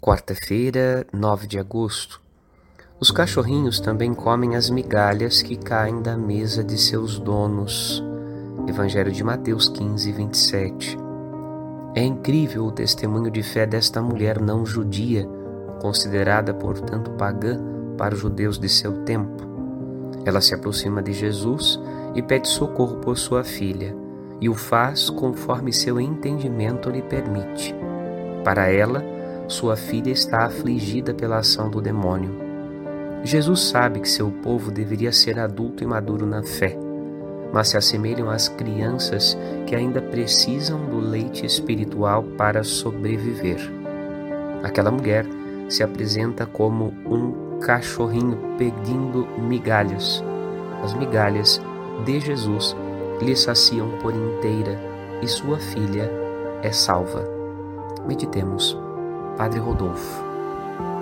Quarta-feira, 9 de agosto. Os cachorrinhos também comem as migalhas que caem da mesa de seus donos. Evangelho de Mateus 15, 27. É incrível o testemunho de fé desta mulher não judia, considerada, portanto, pagã para os judeus de seu tempo. Ela se aproxima de Jesus e pede socorro por sua filha, e o faz conforme seu entendimento lhe permite. Para ela, sua filha está afligida pela ação do demônio. Jesus sabe que seu povo deveria ser adulto e maduro na fé, mas se assemelham às crianças que ainda precisam do leite espiritual para sobreviver. Aquela mulher se apresenta como um cachorrinho pedindo migalhas. As migalhas de Jesus lhe saciam por inteira e sua filha é salva. Meditemos. Padre Rodolfo.